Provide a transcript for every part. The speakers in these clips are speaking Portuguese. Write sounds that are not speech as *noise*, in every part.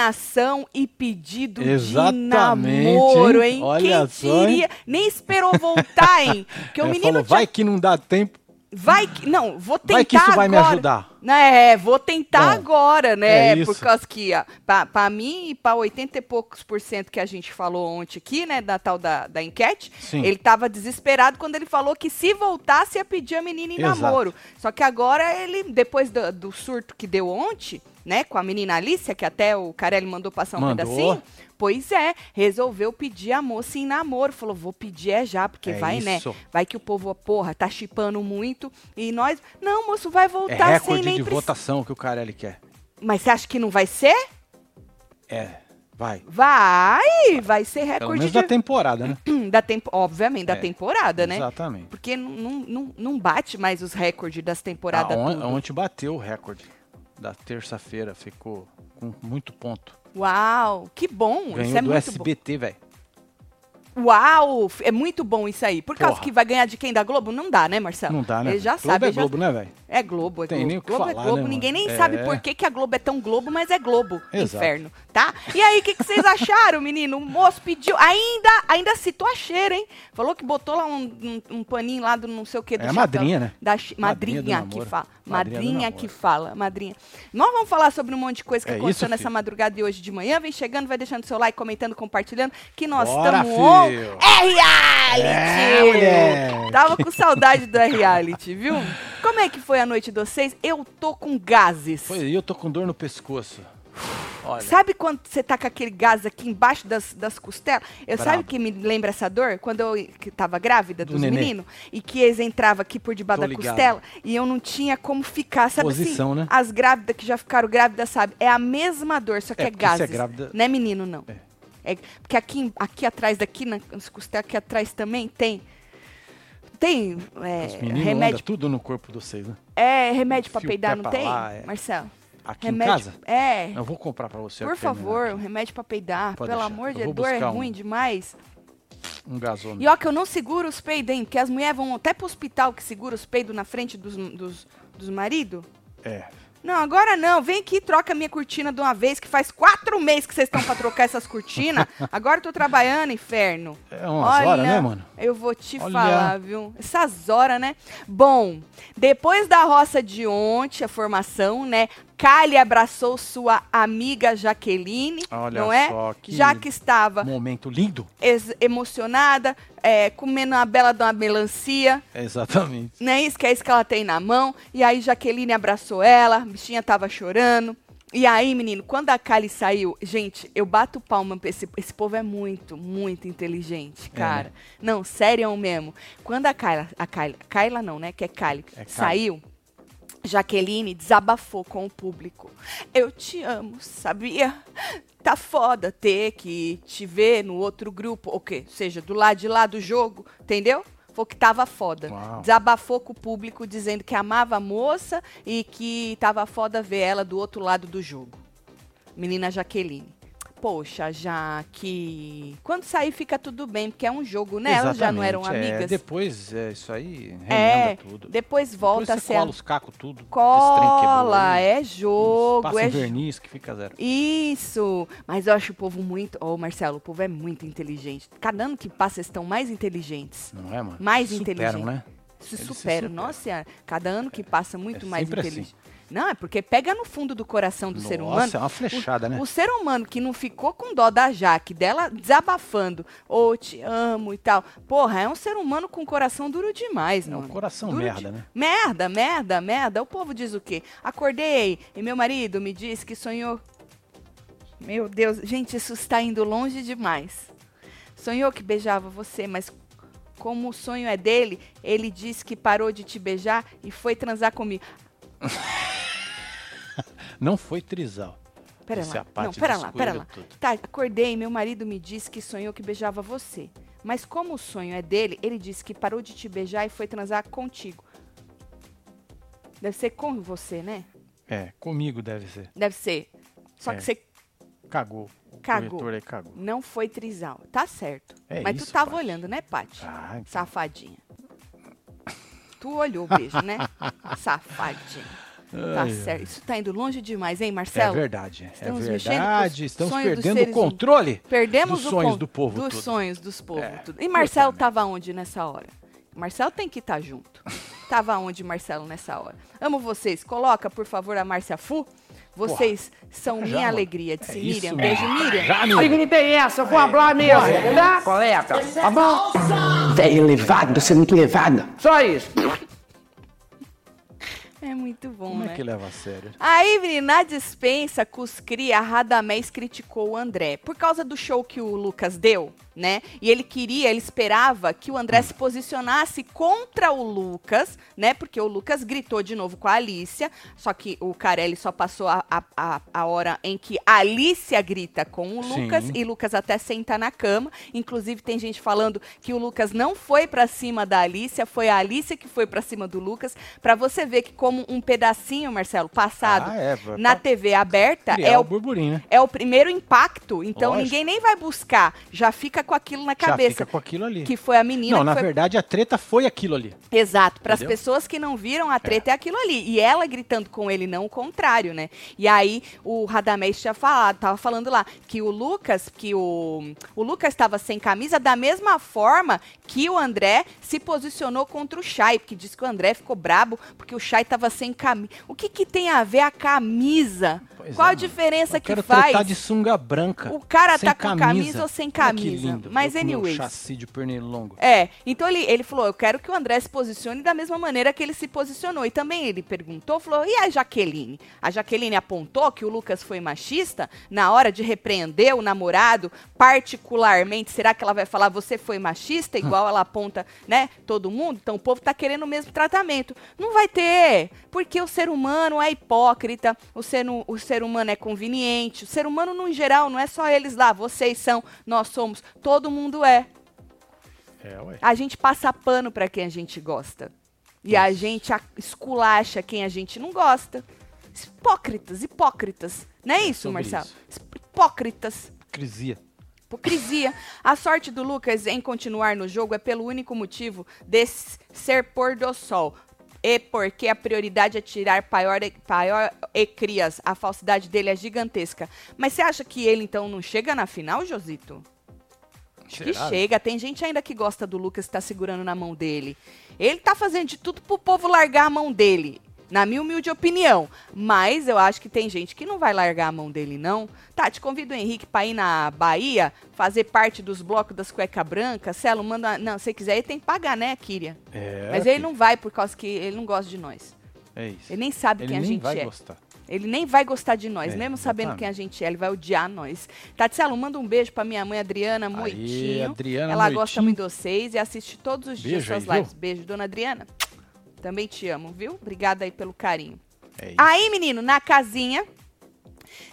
eliminação e pedido Exatamente, de namoro, hein? hein? Olha Quem só, hein? diria? Nem esperou voltar, hein? *laughs* Porque o menino falou, tinha- vai que não dá tempo. vai que não, vou tentar Vai que isso vai me agora. ajudar. É, vou tentar agora, né? é. Por causa que, pra mim e pra 80 e poucos por cento que a gente falou ontem aqui, né, da tal da, da enquete, Sim. ele tava desesperado quando ele falou que se voltasse ia pedir a menina em Exato. namoro. Só que agora ele, depois do, do surto que deu ontem, né, com a menina Alicia, que até o Carelli mandou passar um Mandou. pedacinho, pois é, resolveu pedir a moça em namoro. Falou, vou pedir é já, porque É vai, né? isso. Vai que o povo, porra, tá chipando muito e nós, não, moço, vai É voltar sem recorde nem de votação que o Carelli quer. Mas você acha que não vai ser? É, vai. Vai, vai ser Pelo recorde menos de... da temporada, né? *clears throat* da tempo, obviamente, da É, temporada, né? Exatamente. Porque não, não, não, bate mais os recordes das temporadas Ah, on- ontem bateu o recorde da terça-feira, ficou com muito ponto. Uau, que bom, Ganhou isso é do muito SBT, velho. Uau, é muito bom isso aí. Por causa Porra. que vai ganhar de quem? Da Globo? Não dá, né, Marcelo? Não dá, né? Ele já Globo sabe, é já- Globo, né, velho? É Globo, é Tem Globo. nem o Globo é falar, Globo. né, Ninguém nem É. sabe por que, que a Globo é tão Globo, mas é Globo. Exato. Inferno, tá? E aí, o que, que vocês acharam, menino? O moço pediu. Ainda, ainda citou a cheira, hein? Falou que botou lá um, um, um paninho lá do não sei o que. Do É a madrinha, né? Da Madrinha que fala. Madrinha Madrinha que fala. Madrinha. Nós vamos falar sobre um monte de coisa que É aconteceu isso, nessa filho. madrugada de hoje de manhã. Vem chegando, vai deixando seu like, comentando, compartilhando. Que nós estamos on. É reality! É, moleque. Tava com saudade do reality, viu? Como é que foi a noite de vocês? Eu tô com gases. Foi aí, eu tô com dor no pescoço. Olha, Sabe quando você tá com aquele gás aqui embaixo das, das costelas? Eu Brabo. sabe que me lembra essa dor? Quando eu que tava grávida Do dos meninos e que eles entravam aqui por debaixo Tô da ligado. costela e eu não tinha como ficar, sabe Posição, assim? né? As grávidas que já ficaram grávidas, sabe? É a mesma dor, só que É, é, é gases. grávida- Não é menino, não. É. É, porque aqui, aqui atrás daqui, nas costelas aqui atrás também tem. Tem é, remédio. tudo no corpo de vocês, né? É remédio pra Fio peidar, não pra tem? lá, é. Marcelo? Aqui remédio, em casa, É. eu vou comprar pra você. Por terminar favor, um remédio pra peidar. Pode Pelo deixar. amor de Deus, dor é um. ruim demais. Um gasômetro. E ó, que eu não seguro os peidos, hein? Porque as mulheres vão até pro hospital que segura os peidos na frente dos, dos, dos maridos. É. Não, agora não. Vem aqui e troca a minha cortina de uma vez, que faz quatro meses que vocês estão pra trocar essas cortinas. *laughs* Agora eu tô trabalhando, inferno. É umas horas, né, mano? Eu vou te Olha. falar, viu? Essas horas, né? Bom, depois da roça de ontem, a formação, né? Kali abraçou sua amiga Jaqueline, Olha não é? só que Já que estava Momento lindo. emocionada, é, comendo uma bela de uma melancia, Exatamente. não é isso? Que é isso que ela tem na mão. E aí Jaqueline abraçou ela, a bichinha tava chorando. E aí, menino, quando a Kali saiu, gente, eu bato palma pra esse, esse povo é muito, muito inteligente, É, cara. né? Não, sério mesmo. Quando a Kyla, a Kyla, Kyla não, né, que é É Kylie. saiu, Jaqueline desabafou com o público. Eu te amo, sabia? Tá foda ter que te ver no outro grupo, ou quê? Seja, do lado de lá do jogo, entendeu? Foi que tava foda. Uau. Desabafou com o público dizendo que amava a moça e que tava foda ver ela do outro lado do jogo. Menina Jaqueline. Poxa, Jaque. Quando sair fica tudo bem, porque é um jogo, né? Elas já não eram Exatamente, é. amigas. depois, é, isso aí remenda É, tudo. depois volta depois a você ser. cola a- os cacos tudo. Cola, é Isso, jogo, Passa é verniz que fica zero. Isso! Mas eu acho o povo muito. Ô, Marcelo, o povo é muito inteligente. Cada ano que passa, eles estão mais inteligentes. Não é, mano? Mais Superam, inteligente. né? Se Eles se superam. superam. Nossa cada ano que passa, muito É mais sempre inteligente. Não, é porque pega no fundo do coração do ser humano. Nossa, é uma flechada, né? O ser humano que não ficou com dó da Jaque, dela desabafando, ô, te amo e tal. Porra, é um ser humano com coração duro demais, É mano. um coração Duro merda, de- né? Merda, merda, merda. O povo diz o quê? Acordei e meu marido me disse que sonhou. Meu Deus, gente, isso está indo longe demais. Sonhou que beijava você, mas como o sonho é dele, ele disse que parou de te beijar e foi transar comigo. *laughs* Não foi trisal. Pera Essa é lá. parte Não, pera lá, pera lá. Tá, acordei meu marido me disse que sonhou que beijava você. Mas como o sonho é dele, ele disse que parou de te beijar e foi transar contigo. Deve ser com você, né? É, comigo deve ser. Deve ser. Só É. que você Cagou. O Cagou. aí cagou. não foi trisal. Tá certo. É Mas isso, tu tava olhando, né, Paty? Ah, então. Safadinha. Tu olhou o beijo, né? *laughs* Safadinha. Tá Ai, certo. Isso tá indo longe demais, hein, É Marcelo? verdade. É Estamos mexendo com verdade. os Estamos perdendo o humanos. controle. Perdemos Dos sonhos do povo Dos sonhos dos povos. É. E Marcelo puta tava onde nessa hora? Marcelo tem que estar junto. *laughs* tava onde, Marcelo, nessa hora? Amo vocês. Coloca, por favor, a Márcia Fu. Vocês são já, minha mano. alegria. Disse É Miriam. isso Beijo. Miriam. Já, amigo. grita é essa? Eu vou falar mesmo, tá, colega? Tá bom? Velho elevado, você é muito elevado. Só isso. É muito bom, Como né? é que leva a sério? Aí, menino, na dispensa, Cuscri, a Radamés criticou o André. Por causa do show que o Lucas deu, né? E ele queria, ele esperava que o André se posicionasse contra o Lucas, né? Porque o Lucas gritou de novo com a Alicia. Só que o Carelli só passou a, a, a, hora em que a Alicia grita com o Sim. Lucas e Lucas até senta na cama. Inclusive, tem gente falando que o Lucas não foi pra cima da Alicia, foi a Alicia que foi pra cima do Lucas. Pra você ver que, como um pedacinho, Marcelo, passado Ah, é, na TV aberta, é o burburinho, né? é o primeiro impacto. Então, Lógico. ninguém nem vai buscar. Já fica com aquilo na Já cabeça. fica com aquilo ali. Que foi a menina Não, na foi verdade a treta foi aquilo ali. Exato, para as pessoas que não viram, a treta é. aquilo ali. E ela gritando com ele, não o contrário, né? E aí o Radamés tinha falado, tava falando lá, que o Lucas, que o, o Lucas estava sem camisa da mesma forma que o André se posicionou contra o Chay, porque disse que o André ficou brabo porque o Chay tava sem camisa. O que que tem a ver a camisa? Pois Qual é, a diferença Eu que quero faz? tretar de sunga branca. O cara tá com camisa ou sem camisa. Lindo. Mas Eu anyways. chassi de pernilongo. É, então ele, ele falou, eu quero que o André se posicione da mesma maneira que ele se posicionou. E também ele perguntou, falou, e a Jaqueline? A Jaqueline apontou que o Lucas foi machista na hora de repreender o namorado, particularmente. Será que ela vai falar, você foi machista, *laughs* igual ela aponta, né, todo mundo? Então o povo tá querendo o mesmo tratamento. Não vai ter, porque o ser humano é hipócrita, o ser, o ser humano é conveniente, o ser humano no geral, não é só eles lá, vocês são, nós somos, todo mundo é. É, ué. A gente passa pano pra quem a gente gosta. E a gente esculacha quem a gente não gosta. Hipócritas, hipócritas. Não é, isso, sobre Marcelo? isso. Hipócritas. Crisia. Hipocrisia. A sorte do Lucas em continuar no jogo é pelo único motivo de ser pôr do sol. E porque a prioridade é tirar paior e, paior e crias. A falsidade dele é gigantesca. Mas você acha que ele então não chega na final, Josito? Acho que chega. Tem gente ainda que gosta do Lucas que tá segurando na mão dele. Ele tá fazendo de tudo pro povo largar a mão dele. Na minha humilde opinião. Mas eu acho que tem gente que não vai largar a mão dele, não. Tá, te convido o Henrique pra ir na Bahia, fazer parte dos blocos das cueca branca. Celo, manda. Não, se quiser, ele tem que pagar, né, Kíria? É, Mas ele filho. não vai por causa que ele não gosta de nós. É isso. Ele nem sabe Ele quem a gente vai é. gostar. Ele nem vai gostar de nós, É, mesmo sabendo quem a gente é. Ele vai odiar nós. Tatielo, manda um beijo pra minha mãe Adriana Moitinho. Adriana Ela Moitinho. gosta muito de vocês e assiste todos os dias Beijo suas aí, viu? lives. Beijo, dona Adriana. Também te amo, viu? Obrigada aí pelo carinho. É. Aí, menino, na casinha.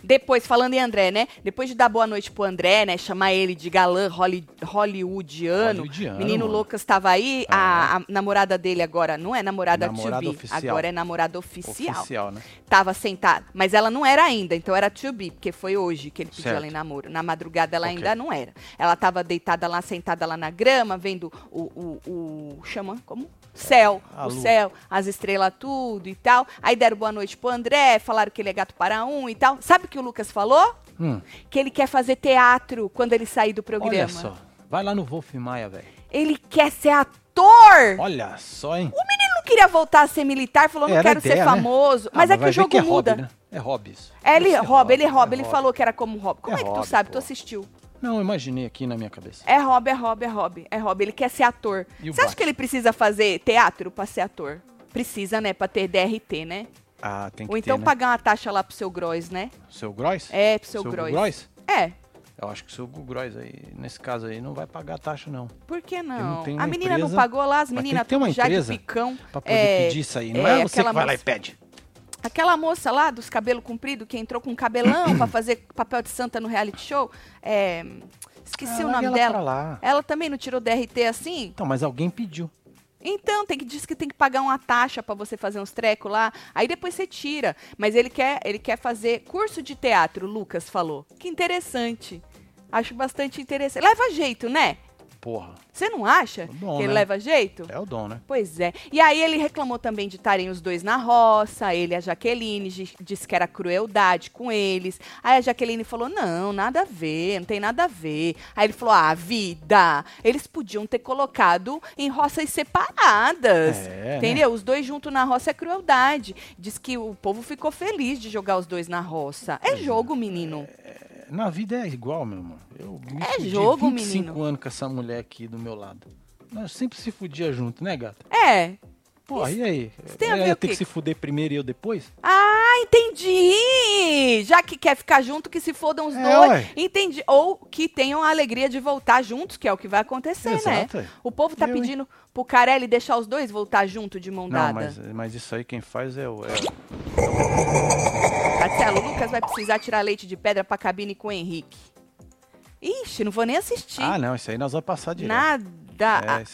Depois, falando em André, né? Depois de dar boa noite pro André, né? Chamar ele de galã holly- hollywoodiano. Hollywoodiano, Menino mano. Lucas tava aí. A, a namorada dele agora não é namorada, Namorada to be. oficial. Agora é namorada oficial. Oficial, né? Tava sentada. Mas ela não era ainda, então era to be, porque foi hoje que ele pediu Certo. ela em namoro. Na madrugada ela Ok. ainda não era. Ela tava deitada lá, sentada lá na grama, vendo o. o, o chama? Como? Céu. A o lua. céu, as estrelas, tudo e tal. Aí deram boa noite pro André, falaram que ele é gato para um e tal. Sabe o que o Lucas falou? Hum, Que ele quer fazer teatro quando ele sair do programa. olha só. Vai lá no Wolf Maia, velho. Ele quer ser ator! Olha só, hein? Ele não queria voltar a ser militar, falou, não quero ideia, ser né? famoso. Ah, mas é que o jogo que é muda. Hobby, né? É hobby isso. É, ele Isso é rouba, ele rouba, é ele hobby. falou que era como hobby. Como é, É que tu hobby, sabe? Tu pô. assistiu. Não, eu imaginei aqui na minha cabeça. É hobby, é hobby, é hobby. É hobby, ele quer ser ator. O Você acha que ele precisa fazer teatro pra ser ator? Precisa, né? Pra ter DRT, né? Ah, tem que Ou então ter, né? pagar uma taxa lá pro seu Gross, né? Seu Gross? É, pro seu, Seu Gross. Gross? É. Eu acho que o seu Gross aí, nesse caso aí, não vai pagar taxa, não. Por que não não? tem A menina não empresa, pagou lá, as tem meninas ter uma já de picão. Pra poder É, pedir isso aí. Não é, você que vai lá e pede. Aquela moça lá dos cabelos compridos que entrou com cabelão pra fazer papel de santa no reality show. É, esqueci Ah, o nome ela pra dela. lá. Ela também não tirou DRT assim? Então, mas alguém pediu. Então, tem que diz que tem que pagar uma taxa pra você fazer uns trecos lá. Aí depois você tira. Mas ele quer, ele quer fazer curso de teatro, Lucas falou. Que interessante. Acho bastante interessante. Leva jeito, né? Porra. Você não acha O dom, que ele né? leva jeito? É o dom, né? Pois é. E aí ele reclamou também de estarem os dois na roça, ele e a Jaqueline, di- disse que era crueldade com eles. Aí a Jaqueline falou: não, nada a ver, não tem nada a ver. Aí ele falou: ah, vida, eles podiam ter colocado em roças separadas. É, né? entendeu? Os dois juntos na roça é crueldade. Diz que o povo ficou feliz de jogar os dois na roça. É jogo, menino. Na vida é igual, meu irmão. Eu me É jogo, 25 menino. anos com essa mulher aqui do meu lado. Nós sempre se fudia junto, né, gata? É. Porra, e aí? tem a Ela ver ia ter que se fuder primeiro e eu depois? Ah, entendi! Já que quer ficar junto, que se fodam os É, dois. ué. Entendi. Ou que tenham a alegria de voltar juntos, que é o que vai acontecer, Exato, né? O povo tá Eu, hein? pedindo pro Carelli deixar os dois voltar junto de mão Não, dada. mas, mas isso aí quem faz é o. É, Marcelo, o Lucas vai precisar tirar leite de pedra pra cabine com o Henrique. Ixi, não vou nem assistir. Ah, não, isso aí nós vamos passar direto. Nada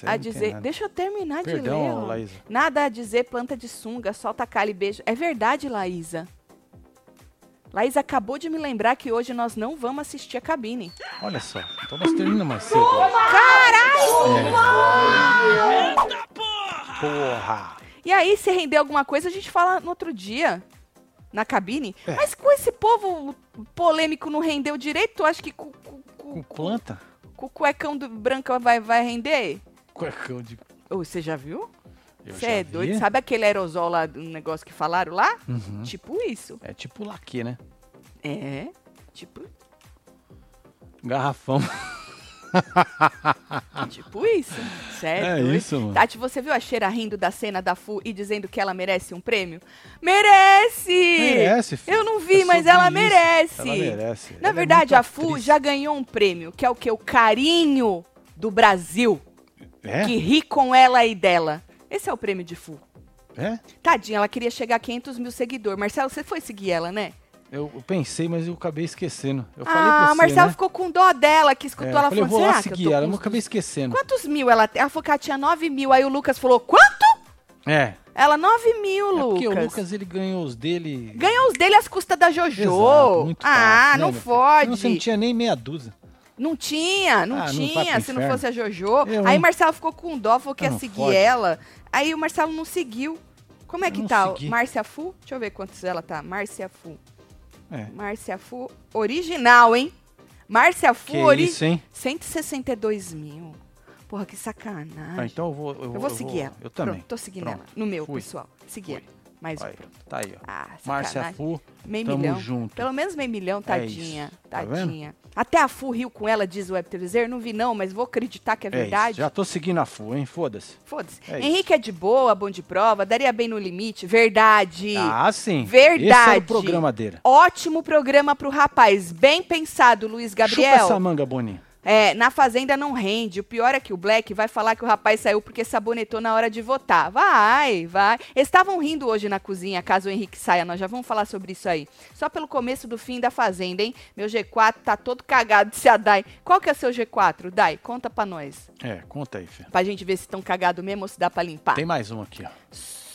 É, a- dizer. nada. Deixa eu terminar de Perdão, ler. ó. Laísa. Nada a dizer, planta de sunga, solta cali, beijo. É verdade, Laísa. Laísa acabou de me lembrar que hoje nós não vamos assistir a cabine. Olha só, então nós terminamos mais cedo. hoje. Porra! E aí, se render alguma coisa, a gente fala no outro dia. Na cabine. É. Mas com esse povo polêmico não rendeu direito, tu acha que com, com- com- Com planta? com o cuecão do branco vai, vai render? Cuecão de. Você já viu? Você é vi. doido? Sabe aquele aerosol lá, do negócio que falaram lá? Uhum. Tipo isso. É tipo laque, né? É. Tipo, Garrafão. *laughs* tipo isso. Sério? É isso, mano. Tati, você viu a Cheira rindo da cena da Fu e dizendo que ela merece um prêmio? Merece! Merece, filho. Eu não vi, É mas ela isso. merece. Ela merece. Na Ela é verdade, muito a Fu atriz. já ganhou um prêmio, que é o que? O carinho do Brasil, É? que ri com ela e dela. Esse é o prêmio de Fu. É? Tadinha, ela queria chegar a 500 mil seguidores. Marcelo, você foi seguir ela, né? Eu, pensei, mas eu acabei esquecendo. Eu falei ah, a você, Marcelo né? ficou com dó dela, que É, escutou eu ela eu falando vou assim, lá ah, que eu seguir tô ela, eu acabei esquecendo. Quantos mil ela tem? Ela falou que ela tinha 9 mil. Aí o Lucas falou, quanto? É. Ela, 9 mil, É Lucas. porque o Lucas, ele ganhou os dele... Ganhou os dele às custas da Jojo. Exato, muito ah, fácil, não né, meu filho? fode. Senão Você não tinha nem meia dúzia. Não tinha, não Ah, não tinha, pro se não fosse a Jojo. Eu, Aí? Marcelo ficou com dó, falou que Ah, ia não seguir fode. ela. Aí o Marcelo não seguiu. Como é Eu que não tá? Márcia Fu? Deixa eu ver quantos ela tá. Márcia Fu. É. Márcia Fu original, hein? Márcia Fu ori... isso, hein? 162 mil. Porra, que sacanagem. Ah, então eu vou... eu vou seguir ela. Eu também. Pronto, tô seguindo Pronto. ela. No meu, Fui. pessoal. Segui Fui. ela. Mais um. Aí, tá aí, ó. Ah, Márcia sacanagem. Fu, Meio tamo milhão. junto. Pelo menos meio milhão, tadinha. isso. Tá tadinha. Até a Fu riu com ela, diz o Web. Não vi não, mas vou acreditar que é É isso. verdade. Já tô seguindo a Fu, hein? Foda-se. Foda-se. É isso. Henrique é de boa, bom de prova, daria bem no limite. Verdade. Ah, sim. Verdade. Esse era o programa dele. Ótimo programa pro rapaz. Bem pensado, Luiz Chupa Gabriel. essa manga, Boninho. É, na Fazenda não rende. O pior é que o Black vai falar que o rapaz saiu porque sabonetou na hora de votar. Vai, vai. Estavam rindo hoje na cozinha, caso o Henrique saia. Nós já vamos falar sobre isso aí. Só pelo começo do fim da Fazenda, hein? Meu G4 tá todo cagado, disse a Dai. Qual que é seu G4, Dai? Conta pra nós. É, conta aí, filho. Pra gente ver se estão cagados mesmo ou se dá pra limpar. Tem mais um aqui, ó.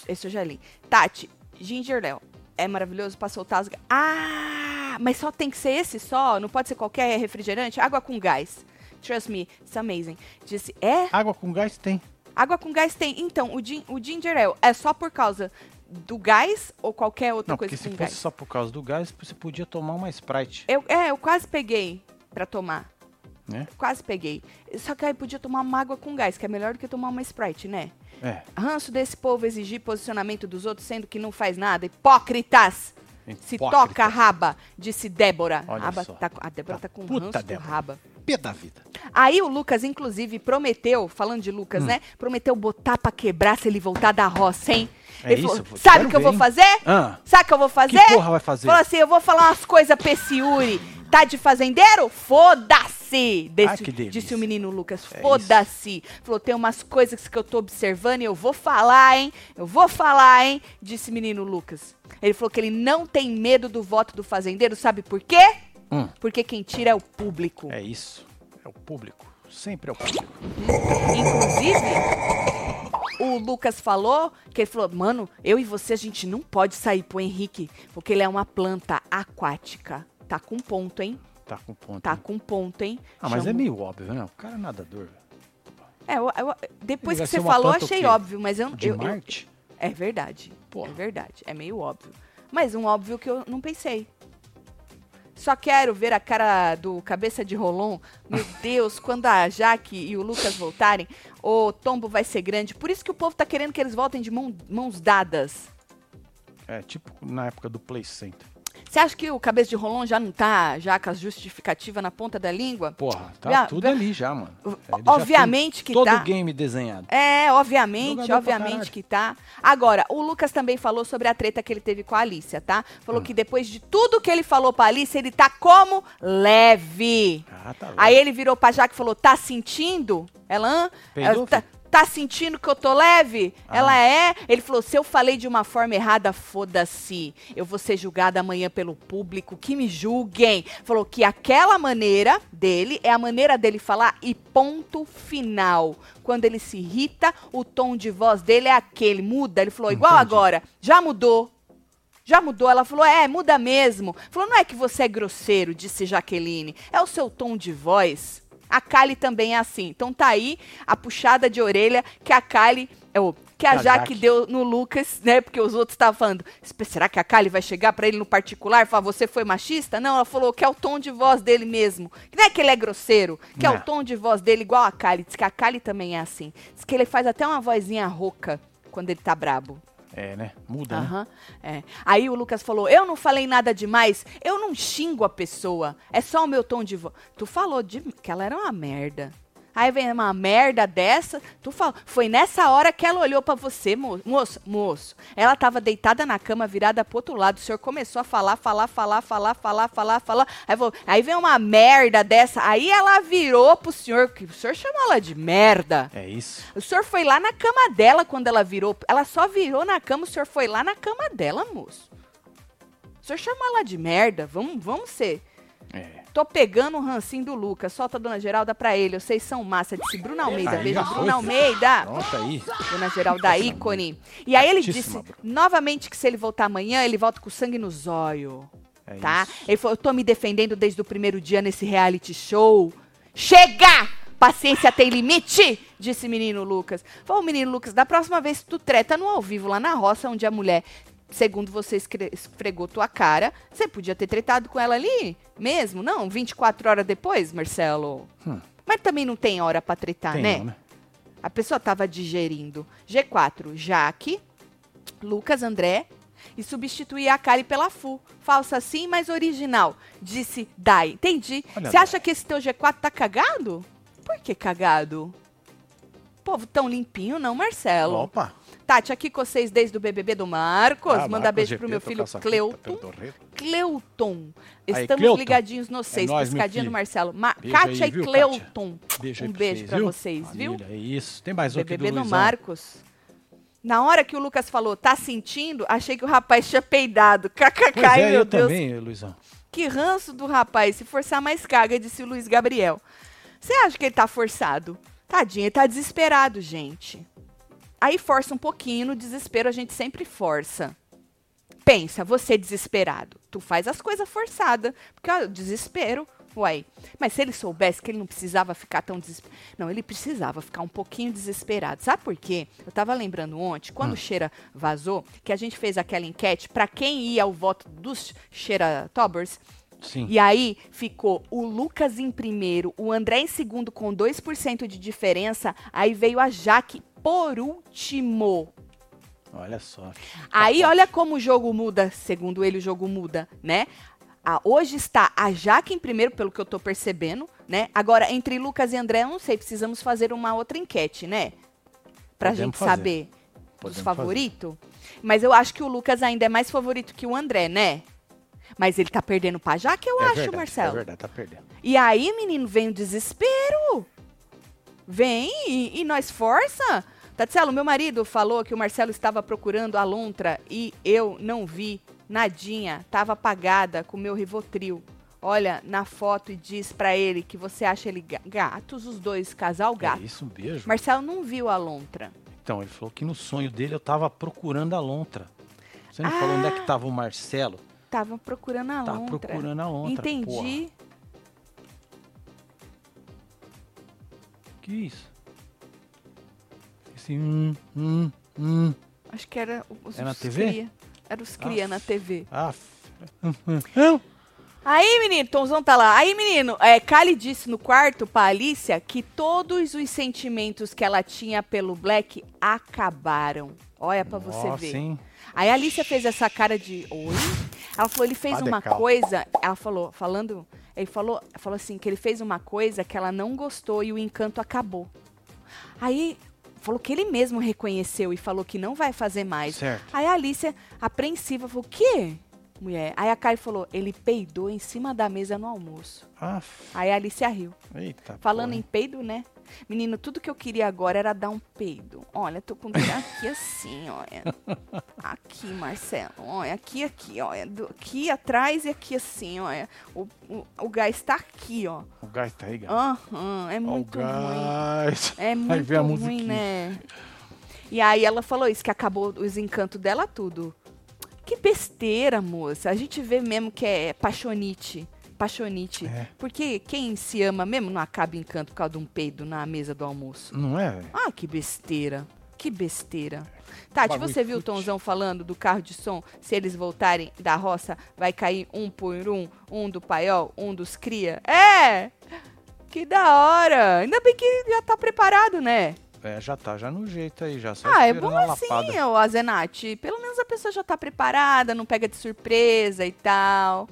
Esse eu já li. Tati, Ginger Léo. É maravilhoso pra soltar as... Ah, mas só tem que ser esse só? Não pode ser qualquer refrigerante? Água com gás. Trust me, it's amazing. Disse, é? Água com gás tem. Água com gás tem. Então, o, gin- o Ginger Ale é só por causa do gás ou qualquer outra Não, coisa porque se com fosse gás? só por causa do gás, você podia tomar uma Sprite, Eu, é, eu quase peguei pra tomar. né? Quase peguei. Só que aí podia tomar uma água com gás, que é melhor do que tomar uma Sprite, né? É. Ranço desse povo exigir posicionamento dos outros, sendo que não faz nada. Hipócritas! Se toca, raba, disse Débora. Olha só. tá a Débora tá com Puta ranço do Débora. raba. Pé da vida. Aí o Lucas, inclusive, prometeu, falando de Hum. Lucas, né? Prometeu botar pra quebrar se ele voltar da roça, hein? É ele isso, falou, pô, sabe o que eu vou fazer? Ah, Sabe o que eu vou fazer? que porra vai fazer? Falou assim, eu vou falar umas coisas pra esse Yuri. Tá de fazendeiro? Foda-se! Que delícia. Disse o menino Lucas, É foda-se. Falou, tem umas coisas que eu tô observando e eu vou falar, hein? Eu vou falar, hein? Disse o menino Lucas. Ele falou que ele não tem medo do voto do fazendeiro, sabe por quê? Hum. Porque quem tira é o público. É isso. É o público. Sempre é o público. Inclusive, o Lucas falou que ele falou, mano, eu e você a gente não pode sair pro Henrique, porque ele é uma planta aquática. Tá com ponto, hein? Tá com ponto. Tá né? com ponto, hein? Ah, mas é Chamou- meio óbvio, né? O cara é nadador. É, eu- eu- depois que você falou, achei óbvio, mas eu, De eu, eu- Marte? É verdade. Porra. É verdade. É meio óbvio. Mas um óbvio que eu não pensei. Só quero ver a cara do cabeça de Rolon. Meu *laughs* Deus, quando a Jaque e o Lucas voltarem, o tombo vai ser grande. Por isso que o povo tá querendo que eles voltem de mão- mãos dadas. É, tipo na época do Play Center. Você acha que o cabeça de Rolon já não tá já com as justificativas na ponta da língua? Porra, tá tudo ali já, mano. O- Ele já obviamente que todo tá. o game desenhado. É, obviamente, Jogador obviamente que tá. Agora, o Lucas também falou sobre a treta que ele teve com a Alicia, tá? Hum. Falou que depois de tudo que ele falou pra Alicia, ele tá como leve. Ah, tá Aí ele virou pra Jaque e falou: tá sentindo? Ela? Peidou, tá, tá sentindo que eu tô leve? Ah. Ela é? Ele falou: se eu falei de uma forma errada, foda-se. Eu vou ser julgada amanhã pelo público, que me julguem. Falou que aquela maneira dele é a maneira dele falar e ponto final. Quando ele se irrita, o tom de voz dele é aquele, muda. Ele falou: igual Entendi. agora, já mudou. Já mudou. Ela falou: é, muda mesmo. Falou: não é que você é grosseiro, disse Jaqueline. É o seu tom de voz. A Kali também é assim. Então tá aí a puxada de orelha que a Kali. é o- que a A Jaque Jaque. deu no Lucas, né? Porque os outros estavam falando. "Espe- Será que a Kali vai chegar pra ele no particular e falar, você foi machista? Não, ela falou que é o tom de voz dele mesmo. Que não é que ele é grosseiro, que é Não. o tom de voz dele igual a Kali. Diz que a Kali também é assim. Diz que ele faz até uma vozinha rouca quando ele tá brabo. É, né? Muda, né? Aham, é. Aí o Lucas falou: Eu não falei nada demais, eu não xingo a pessoa, é só o meu tom de voz. Tu falou de, que ela era uma merda. Aí vem uma merda dessa, tu falou. Foi nessa hora que ela olhou pra você, mo moço, moço. Ela tava deitada na cama, virada pro outro lado. O senhor começou a falar, falar, falar, falar, falar, falar, falar. Aí, falou, aí vem uma merda dessa. Aí ela virou pro senhor, que o senhor chamou ela de merda. É isso. O senhor foi lá na cama dela quando ela virou. Ela só virou na cama, o senhor foi lá na cama dela, moço. O senhor chamou ela de merda. Vamos, vamos ser. É. Tô pegando o rancinho do Lucas. Solta a dona Geralda pra ele. Vocês são massa. Disse Bruna Almeida. Aí Beijo, Bruna. Almeida. Pronto aí. Dona Geralda ícone. E aí ele disse Bruna. novamente que se ele voltar amanhã, ele volta com sangue no zóio. É tá? isso. Ele falou, eu tô me defendendo desde o primeiro dia nesse reality show. Chega! Paciência tem limite, disse menino Lucas. Falou, menino Lucas, da próxima vez que tu treta no ao vivo lá na roça, onde a mulher, segundo você, esfregou tua cara, você podia ter tretado com ela ali mesmo, não? 24 horas depois, Marcelo? Hum. Mas também não tem hora pra tretar, Tem né? não, né? A pessoa tava digerindo. G4, Jaque, Lucas André e substituir a Kali pela Fu. Falsa sim, mas original. Disse Dai. Entendi. Você acha que esse teu G4 tá cagado? Por que cagado? Povo tão limpinho, não, Marcelo. Opa. Tati, aqui com vocês desde o BBB do Marcos. Ah, Manda Marcos beijo GP, pro meu filho Cleuton. Cleuton. Aí, Estamos Cleuton. ligadinhos no seis. nóis, meu piscadinha do. Marcelo. Ma Beijo aí, Kátia viu, e Cleuton. Beijo aí Um beijo vocês, pra vocês, viu? É isso. Tem mais um aqui BBB do no Luizão. Marcos. Na hora que o Lucas falou, tá sentindo, achei que o rapaz tinha peidado. *laughs* KKK, é, meu eu Deus. também, Luizão. Que ranço do rapaz. Se forçar mais caga, disse o Luiz Gabriel. Você acha que ele tá forçado? Tadinho, ele tá desesperado, gente. Aí força um pouquinho, no desespero a gente sempre força. Pensa, você desesperado. Tu faz as coisas forçadas. Porque ó, o desespero, uai. Mas se ele soubesse que ele não precisava ficar tão desesperado. Não, ele precisava ficar um pouquinho desesperado. Sabe por quê? Eu tava lembrando ontem, quando o Cheira vazou, que a gente fez aquela enquete pra quem ia ao voto dos Cheira Tobbers. Sim. E aí ficou o Lucas em primeiro, o André em segundo com 2% de diferença. Aí veio a Jaque por último. Olha só. Aí olha como o jogo muda, segundo ele o jogo muda, né? Ah, hoje está a Jaque em primeiro, pelo que eu tô percebendo, né? Agora, entre Lucas e André, eu não sei, precisamos fazer uma outra enquete, né? Pra Podemos gente fazer. saber os Podemos favoritos. Mas eu acho que o Lucas ainda é mais favorito que o André, né? Mas ele tá perdendo pra Jaque, eu é acho, verdade, Marcelo. É verdade, tá perdendo. E aí, menino, vem o desespero. Vem e, e nós força. Tatselo, meu marido falou que o Marcelo estava procurando a lontra e eu não vi nadinha. Tava apagada com o meu Rivotril. Olha na foto e diz pra ele que você acha ele ga- gatos, os dois, casal gato. É isso, um beijo. Marcelo não viu a lontra. Então, ele falou que no sonho dele eu tava procurando a lontra. Você não falou onde é Ah. que tava o Marcelo? Tava procurando a Tava lontra. procurando a lontra. porra. Entendi. Que isso? assim, hum, hum, hum. Acho que era os, É na os TV? cria. Era os cria na TV. Ah, f- Aí, menino, Tomzão tá lá. Aí, menino, é, Kali disse no quarto pra Alicia que todos os sentimentos que ela tinha pelo Black acabaram. Olha pra você ver. hein? Aí a Alicia fez essa cara de oi. Ela falou, ele fez uma coisa. Ela falou, falando. Ele falou, falou assim, que ele fez uma coisa que ela não gostou e o encanto acabou. Aí falou que ele mesmo reconheceu e falou que não vai fazer mais. Certo. Aí a Alicia, apreensiva, falou: o quê? Mulher. Aí a Kai falou: ele peidou em cima da mesa no almoço. Ah, f- Aí a Alicia riu. eita. Falando porra. em peido, né? Menino, tudo que eu queria agora era dar um peido. Olha, tô com dor aqui assim, olha. Aqui, Marcelo. Olha, aqui, aqui, olha. Do- aqui atrás e aqui assim, olha. O, o, o gás tá aqui, ó. O gás tá aí, gato. Aham, é muito o ruim. gás. É Aí muito ruim, musiquinha. né? E aí ela falou isso, que acabou os encantos dela tudo. Que besteira, moça. A gente vê mesmo que é paixonite. Paixonite. É. Porque quem se ama mesmo não acaba encanto por causa de um peido na mesa do almoço. Não é, velho? Ah, que besteira. Que besteira. Tati, Bagulho você viu o. Tonzão falando do carro de som? Se eles voltarem da roça, vai cair um por um, um do paiol, um dos cria. É! Que da hora! Ainda bem que já tá preparado, né? É, já tá já no jeito aí, já só ah, é bom assim, ô Azenati. Pelo menos a pessoa já tá preparada, não pega de surpresa e tal.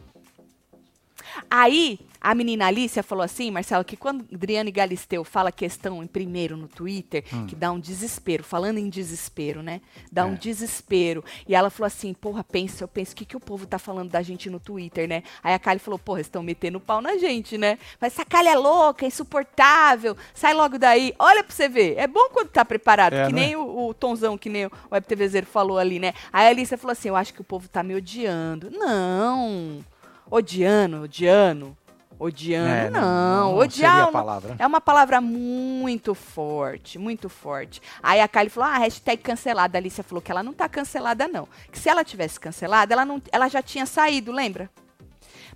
Aí, a menina Alicia falou assim, Marcelo, que quando Adriane Galisteu fala questão em primeiro no Twitter, que dá um desespero, falando em desespero, né? Dá um É. desespero. E ela falou assim, porra, pensa, eu penso, o que, que o povo tá falando da gente no Twitter, né? Aí a Kali falou, porra, estão metendo pau na gente, né? Mas essa Kali é louca, é insuportável, sai logo daí. Olha pra você ver, é bom quando tá preparado, É, que né? nem o, o Tonzão, que nem o WebTVZero falou ali, né? Aí a Alicia falou assim, eu acho que o povo tá me odiando. Não, odiando, odiando. Odiando, É, não. não- não Odiar não- é uma palavra muito forte, muito forte. Aí a Kylie falou, ah, hashtag cancelada. A Alicia falou que ela não tá cancelada, não. Que se ela tivesse cancelada, ela, não, ela já tinha saído, lembra?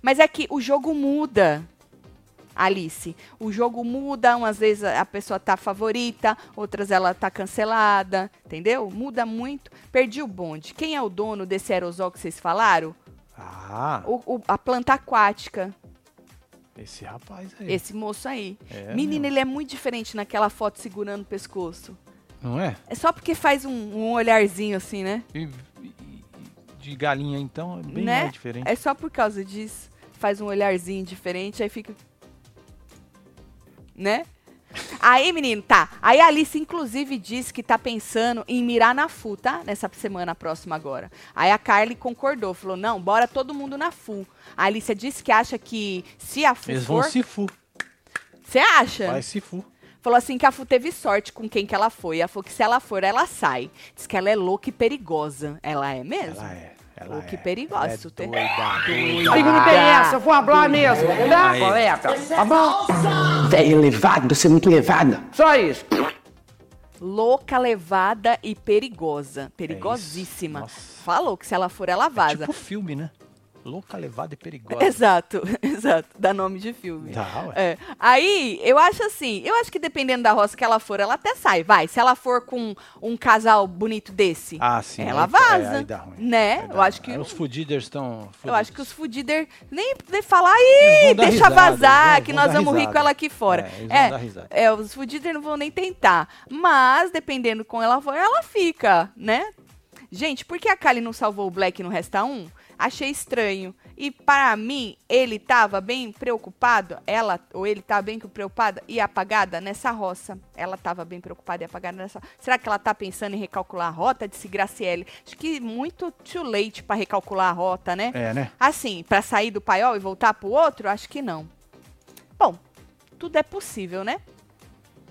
Mas é que o jogo muda, Alice. O jogo muda, umas vezes a pessoa tá favorita, outras ela tá cancelada, entendeu? Muda muito. Perdi o bonde. Quem é o dono desse aerosol que vocês falaram? Ah, O- o- a planta aquática. esse rapaz aí. Esse moço aí. É, Menino, meu. ele é muito diferente naquela foto segurando o pescoço. Não é? É só porque faz um, um olharzinho assim, né? E, e- de galinha, então, é bem Né? mais diferente. É só por causa disso. Faz um olharzinho diferente, aí fica. Né? Aí, menino, tá. Aí a Alice, inclusive, disse que tá pensando em mirar na FU, tá? Nessa semana próxima agora. Aí a Carly concordou, falou: não, bora todo mundo na FU. A Alicia disse que acha que se a FU Eles for. vão se fu. Você acha? Vai se fu. Falou assim que a Fu teve sorte com quem que ela foi. Ela falou que se ela for, ela sai. Diz que ela é louca e perigosa. Ela é mesmo? Ela é. Ela Ô, que é. perigosa, Ela é isso tem- doida, Aí doida. não tem essa, eu vou falar mesmo, tá? Tá bom? Velho elevado, você é muito elevado. Só isso. Louca, levada e perigosa. Perigosíssima. É. Falou que se ela for, ela vaza. Tipo filme, né? Louca, levada e perigosa. Exato, *laughs* exato. Dá nome de filme. Tá, ué. É. Aí, eu acho assim, eu acho que dependendo da roça que ela for, ela até sai, vai. Se ela for com um casal bonito desse, Ah, sim. ela aí- vaza. é, aí dá ruim. né? Aí dá Eu acho ruim. que Aí os fudiders estão. Eu acho que os fudider nem nem falar, ih, vão dar deixa risada, vazar, eles que vão nós vamos rir com ela aqui fora. É, vão É, é, os fudider não vão nem tentar. Mas, dependendo com ela for, ela fica, né? Gente, por que a Kali não salvou o Black no Resta 1? Achei estranho. E para mim, ele tava bem preocupado, ela, ou ele tava bem preocupada e apagada nessa roça. Ela tava bem preocupada e apagada nessa. Será que ela tá pensando em recalcular a rota? Disse Graciele. Acho que muito too late para recalcular a rota, né? É, né? Assim, pra sair do paiol e voltar pro outro, acho que não. Bom, tudo é possível, né?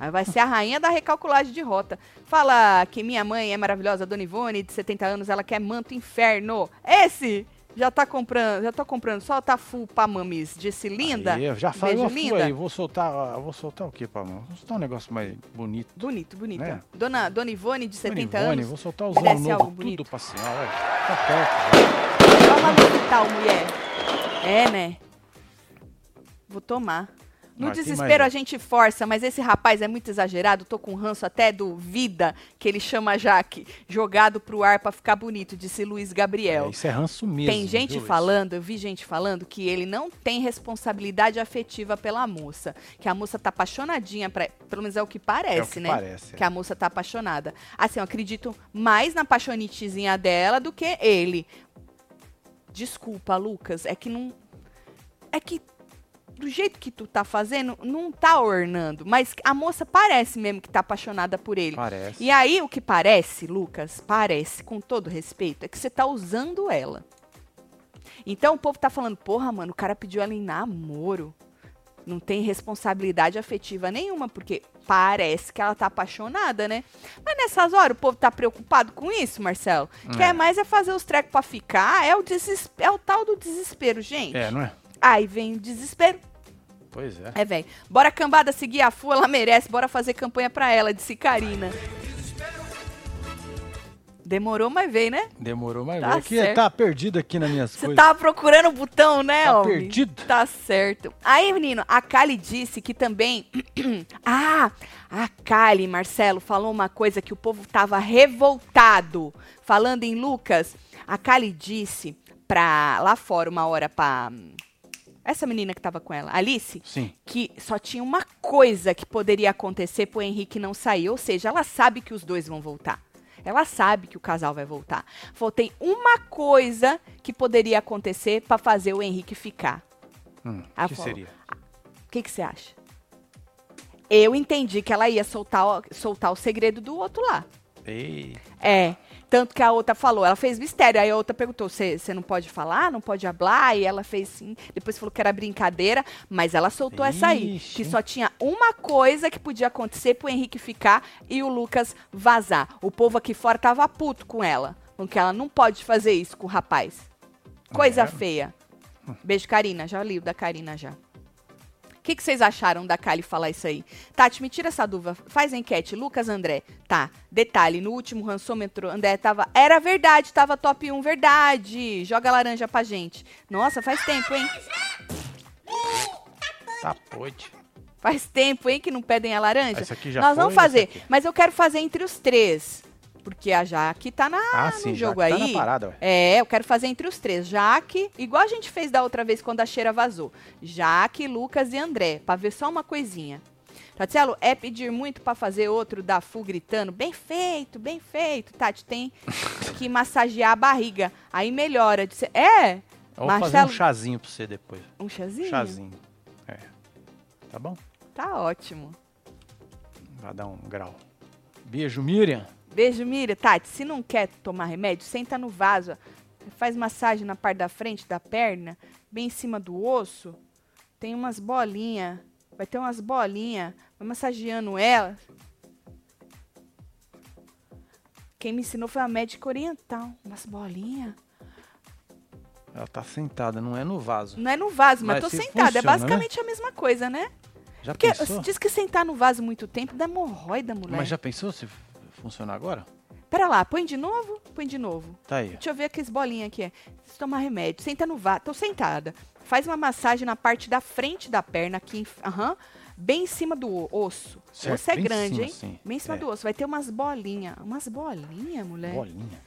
Aí vai ser a rainha da recalculagem de rota. Fala que minha mãe é maravilhosa, Dona Ivone, de 70 anos, ela quer manto inferno. Esse já tá comprando, já tô comprando só tá full pra mamis. Disse linda. Aí, eu já falei uma linda. aí. Vou soltar, vou soltar o quê, Pamão? Vou soltar um negócio mais bonito. Bonito, bonito. Né? Dona, Dona Ivone, de 70 Dona Ivone, anos. Vou soltar os anos novo, bonito. tudo pra senhora. olha. Tá perto. Toma no hospital, mulher. É, né? Vou tomar. No mais desespero a gente força, mas esse rapaz é muito exagerado. Tô com ranço até do Vida, que ele chama Jaque, jogado pro ar pra ficar bonito, disse Luiz Gabriel. É, isso é ranço mesmo. Tem gente viu, falando, eu vi gente falando que ele não tem responsabilidade afetiva pela moça. Que a moça tá apaixonadinha, pra, pelo menos é o que parece, É o que né? parece. Que a moça tá apaixonada. Assim, eu acredito mais na paixonitezinha dela do que ele. Desculpa, Lucas, é que não. É que do jeito que tu tá fazendo, não tá ornando. Mas a moça parece mesmo que tá apaixonada por ele. Parece. E aí, o que parece, Lucas, parece, com todo respeito, é que você tá usando ela. Então o povo tá falando, porra, mano, o cara pediu ela em namoro. Não tem responsabilidade afetiva nenhuma, porque parece que ela tá apaixonada, né? Mas nessas horas o povo tá preocupado com isso, Marcelo. Quer mais é fazer os trecos pra ficar, é o, é o tal do desespero, gente. É, não é? Aí vem o desespero. Pois é. É, velho. Bora cambada seguir a FU, ela merece. Bora fazer campanha pra ela, disse Karina. Demorou, mas veio, né? Demorou, mas Tá veio. aqui certo. tá perdido aqui nas minhas Você coisas. tava procurando o botão, né, Tá homem? perdido. Tá certo. Aí, menino, a Kali disse que também. *clears throat* ah, a Kali, Marcelo, falou uma coisa que o povo tava revoltado. Falando em Lucas, a Kali disse pra lá fora, uma hora pra. Essa menina que tava com ela, Alice, Sim. que só tinha uma coisa que poderia acontecer pro Henrique não sair. Ou seja, ela sabe que os dois vão voltar. Ela sabe que o casal vai voltar. Falou, tem uma coisa que poderia acontecer pra fazer o Henrique ficar. Hum, Ah, que falou. seria? O que que você acha? Eu entendi que ela ia soltar, o- soltar o segredo do outro lá. Ei, É. Tanto que a outra falou, ela fez mistério. Aí a outra perguntou: você não pode falar, não pode hablar? E ela fez sim. Depois falou que era brincadeira, mas ela soltou essa aí. Ixi. Que só tinha uma coisa que podia acontecer pro Henrique ficar e o Lucas vazar. O povo aqui fora tava puto com ela. Porque ela não pode fazer isso com o rapaz. Coisa É. feia. Beijo, Karina. Já li o da Karina já. O que, que vocês acharam da Kali falar isso aí? Tati, me tira essa dúvida. Faz a enquete. Lucas André. Tá. Detalhe, no último rançômetro, André tava. Era verdade, tava top 1, verdade. Joga laranja pra gente. Nossa, faz tempo, hein? tá pode. Faz tempo, hein, que não pedem a laranja. Nós vamos foi, fazer, esse aqui? mas eu quero fazer entre os três. Porque a Jaque tá na, Ah, no sim, já jogo que tá aí. na parada, ué. É, eu quero fazer entre os três. Jaque, igual a gente fez da outra vez quando a cheira vazou. Jaque, Lucas e André, pra ver só uma coisinha. Tatielo, é pedir muito pra fazer outro da Fu gritando, bem feito, bem feito. Tati, tem *laughs* que massagear a barriga. Aí melhora. Disse, é, Eu vou Marcelo, fazer um chazinho pra você depois. um chazinho? Chazinho. É. Tá bom? Tá ótimo. Vai dar um grau. Beijo, Miriam. Beijo, Miriam. Tati, se não quer tomar remédio, senta no vaso. ó. Faz massagem na parte da frente da perna, bem em cima do osso. Tem umas bolinhas. Vai ter umas bolinhas. Vai massageando ela. Quem me ensinou foi a médica oriental. Umas bolinhas. Ela tá sentada, não é no vaso. Não é no vaso, mas, Mas tô se sentada. é funciona, basicamente a mesma coisa, né? Já Porque pensou? diz que sentar no vaso muito tempo dá hemorroida, mulher. Mas já pensou se funcionar agora? Pera lá, põe de novo? Põe de novo. Tá aí. Deixa eu ver aqueles bolinhas aqui. Preciso tomar remédio. Senta no vaso. Tô sentada. Faz uma massagem na parte da frente da perna, aqui, aham, bem em cima do o- osso. O Certo, osso é bem em grande, cima, hein? sim. Bem em cima É. do osso. Vai ter umas bolinhas. Umas bolinhas, mulher. Bolinha.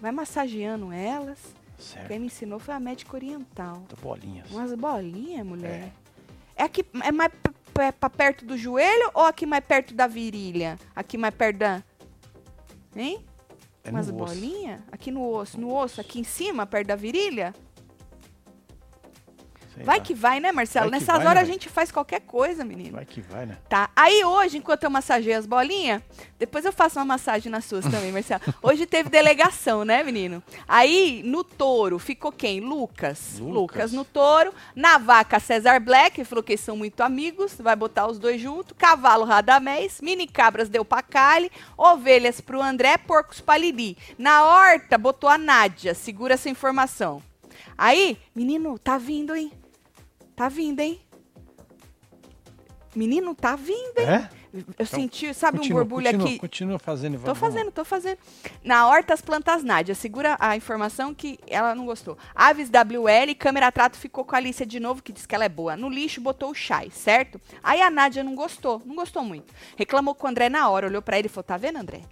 Vai massageando elas. Certo. Quem me ensinou foi a médica oriental. Tá bolinhas. Umas bolinhas, mulher. É. aqui, é mais pra perto do joelho ou aqui mais perto da virilha? Aqui mais perto da... Hein? É Umas bolinhas? Aqui no osso. No osso, aqui em cima, perto da virilha? Sei Vai lá. que vai, né, Marcelo? Vai Nessas vai, horas né, a gente faz qualquer coisa, menino. Vai que vai, né? Tá. Aí hoje, enquanto eu massageio as bolinhas, depois eu faço uma massagem nas suas também, *laughs* Marcelo. Hoje teve delegação, né, menino? Aí, no touro, ficou quem? Lucas. Lucas. Lucas no touro. Na vaca, César Black, falou que eles são muito amigos, vai botar os dois juntos. Cavalo, Radamés. Mini cabras deu pra Cali. Ovelhas pro André, porcos pra Lili. Na horta, botou a Nádia. Segura essa informação. Aí, menino, tá vindo, hein? Tá vindo, hein? Menino, tá vindo, hein? É? Eu senti, sabe, um Continua, borbulho continua, aqui. Continua fazendo. e Tô vamos- fazendo, tô fazendo. Na Hortas Plantas Nádia, segura a informação que ela não gostou. Aves WL, câmera trato ficou com a Alicia de novo, que diz que ela é boa. No lixo botou o chai, certo? Aí a Nádia não gostou, não gostou muito. Reclamou com o André na hora, olhou pra ele e falou: tá vendo, André?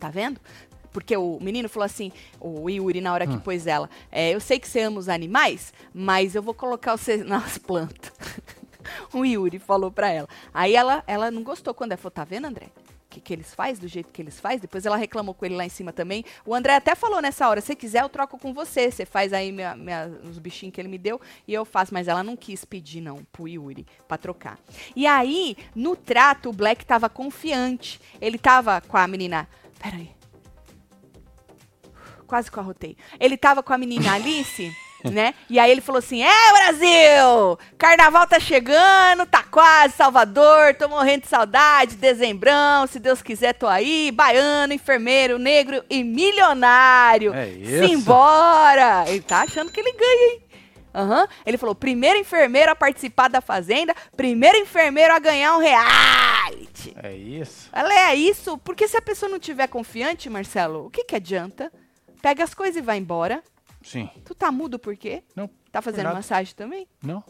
Tá vendo? Porque o menino falou assim, o Yuri, na hora que pôs ela, é, eu sei que você ama os animais, mas eu vou colocar você *laughs* nas plantas. o Yuri falou pra ela. Aí ela, ela não gostou quando ela falou, tá vendo, André? O que, que eles fazem, do jeito que eles fazem. Depois ela reclamou com ele lá em cima também. O André até falou nessa hora, se quiser eu troco com você. Você faz aí minha- minha- os bichinhos que ele me deu e eu faço. Mas ela não quis pedir, não, pro Yuri, pra trocar. E aí, no trato, o Black tava confiante. Ele tava com a menina... Peraí. Quase que eu arrotei. Ele tava com a menina Alice, *laughs* né? E aí ele falou assim: É, Brasil! Carnaval tá chegando, tá quase, Salvador, tô morrendo de saudade, dezembrão, se Deus quiser, tô aí. Baiano, enfermeiro, negro e milionário. É isso. Simbora! Ele tá achando que ele ganha, hein? Aham. Ele falou: primeiro enfermeiro a participar da fazenda, primeiro enfermeiro a ganhar um reality. É isso. Ela é isso, porque se a pessoa não tiver confiante, Marcelo, o que que adianta? Pega as coisas e vai embora. Sim. Tu tá mudo por quê? Não. Tá fazendo massagem também? Não?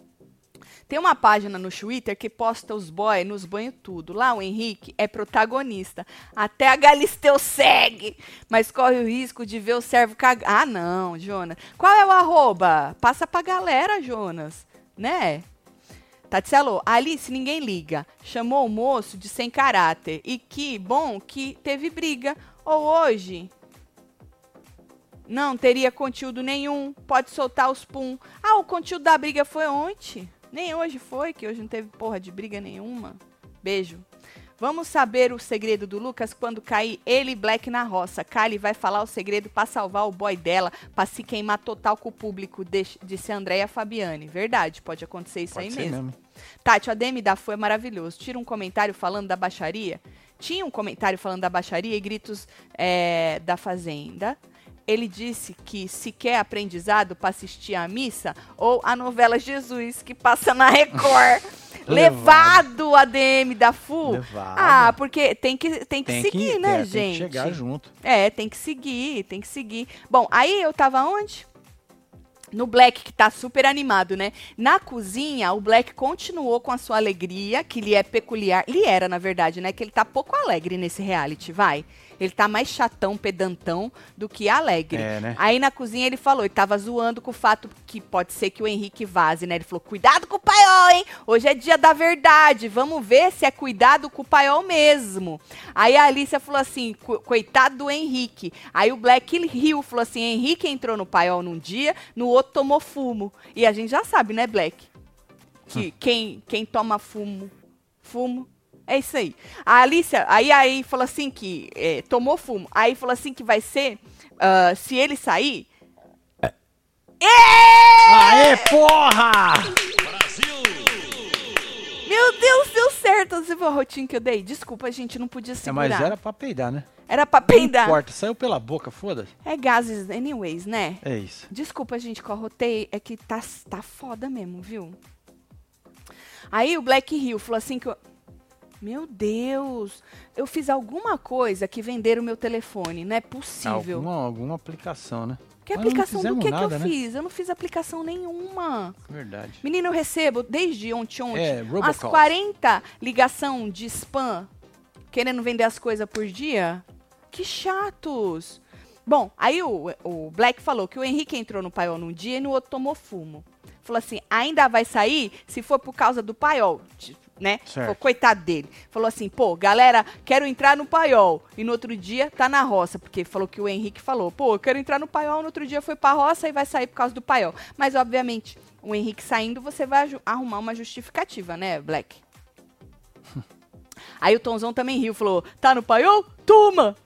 Tem uma página no Twitter que posta os boy nos banhos tudo. Lá o Henrique é protagonista. Até a Galisteu segue, mas corre o risco de ver o servo cagar. Ah, não, Jonas. Qual é o arroba? Passa pra galera, Jonas. Né? Tatselo, Alice ninguém liga. Chamou o moço de sem caráter. E que bom que teve briga. Ou hoje não teria conteúdo nenhum. Pode soltar os pum. Ah, o conteúdo da briga foi ontem. Nem hoje foi, que hoje não teve porra de briga nenhuma. Beijo. Vamos saber o segredo do Lucas quando cair ele e Black na roça. Kylie vai falar o segredo pra salvar o boy dela, pra se queimar total com o público, disse- Andréia Fabiane. Verdade, pode acontecer isso Pode aí mesmo. mesmo. Tati, o ADM da Foi é maravilhoso. Tira um comentário falando da baixaria. Tinha um comentário falando da baixaria e gritos é, da Fazenda. Ele disse que se quer aprendizado para assistir a missa ou a novela Jesus, que passa na Record. *laughs* Levado ADM da FU. Levado. Ah, porque tem que, tem que Tem seguir, que, né, é, tem que gente? chegar junto. É, tem que seguir, tem que seguir. Bom, aí eu tava onde? No Black, que tá super animado, né? Na cozinha, o Black continuou com a sua alegria, que lhe é peculiar. Lhe era, na verdade, né? Que ele tá pouco alegre nesse reality, vai. Ele tá mais chatão, pedantão do que alegre. É, né? Aí na cozinha ele falou, ele tava zoando com o fato que pode ser que o Henrique vaze, né? Ele falou, cuidado com o paiol, hein? Hoje é dia da verdade, vamos ver se é cuidado com o paiol mesmo. Aí a Alicia falou assim, "Co- coitado do Henrique. Aí o Black riu, falou assim, Henrique entrou no paiol num dia, no outro tomou fumo. E a gente já sabe, né, Black? Que quem, quem toma fumo, fumo, é isso aí. A Alicia, aí aí falou assim que é, tomou fumo. Aí falou assim que vai ser, ah, se ele sair... Aê, porra! Meu Deus, deu certo. A rotina que eu dei? Desculpa, gente, não podia É, segurar. mas era pra peidar, né? Era pra Não peidar. importa, saiu pela boca, foda-se. É gases anyways, né? É isso. Desculpa, gente, que eu arrotei. É que tá, tá foda mesmo, viu? Aí o Black Hill falou assim que eu... Meu Deus, eu fiz alguma coisa que venderam o meu telefone. Não é possível. Alguma, alguma aplicação, né? Que Mas aplicação do que, nada, que eu né? fiz? Eu não fiz aplicação nenhuma. Verdade. Menino, eu recebo desde ontem, ontem É, umas robocalls. 40 ligação de spam querendo vender as coisas por dia. Que chatos. Bom, aí o, o Black falou que o Henrique entrou no paiol num dia e no outro tomou fumo. Falou assim, ainda vai sair se for por causa do paiol, tipo, né? Falou, coitado dele. Falou assim, pô, galera, quero entrar no paiol. E no outro dia tá na roça, porque falou que o Henrique falou, pô, eu quero entrar no paiol, no outro dia foi pra roça e vai sair por causa do paiol. Mas, obviamente, o Henrique saindo, você vai arrumar uma justificativa, né, Black? *laughs* Aí o Tonzão também riu, falou, tá no paiol? Toma!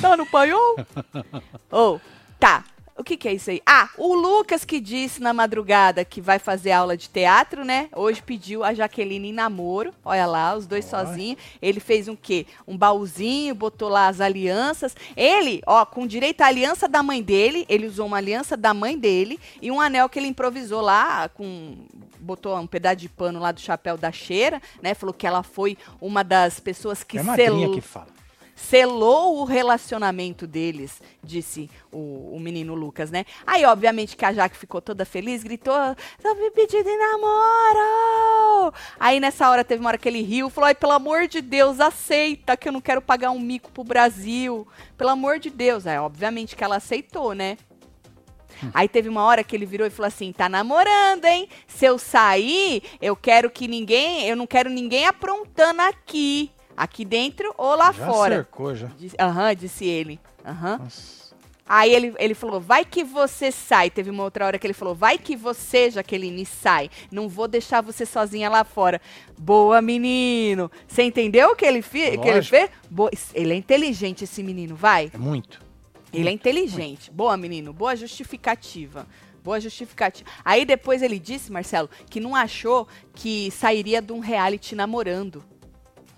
Tá no paiol? *laughs* Ô, tá. O que, que é isso aí? Ah, o Lucas que disse na madrugada que vai fazer aula de teatro, né? Hoje pediu a Jaqueline em namoro. Olha lá, os dois sozinhos. Ele fez um quê? Um baúzinho, botou lá as alianças. Ele, ó, com direito à aliança da mãe dele, ele usou uma aliança da mãe dele e um anel que ele improvisou lá com botou um pedaço de pano lá do chapéu da cheira, né? Falou que ela foi uma das pessoas que é selou, que fala. Selou o relacionamento deles, disse o, o menino Lucas, né? Aí, obviamente, que a Jaque ficou toda feliz, gritou: tô me pedindo em namoro! Aí, nessa hora, teve uma hora que ele riu, falou: ai, pelo amor de Deus, aceita que eu não quero pagar um mico pro Brasil. Pelo amor de Deus. Aí, obviamente, que ela aceitou, né? Aí teve uma hora que ele virou e falou assim: tá namorando, hein? Se eu sair, eu quero que ninguém, eu não quero ninguém aprontando aqui. Aqui dentro ou lá Já fora. cercou, já. Aham, disse ele. Aham. Nossa. Aí ele, ele falou, vai que você sai. Teve uma outra hora que ele falou, vai que você, Jaqueline, sai. Não vou deixar você sozinha lá fora. Boa, menino. Você entendeu o que ele, fi- que ele fez? Boa- ele é inteligente, esse menino, vai. É muito. Ele é inteligente. Boa, menino. Boa justificativa. Boa justificativa. Aí depois ele disse, Marcelo, que não achou que sairia de um reality namorando.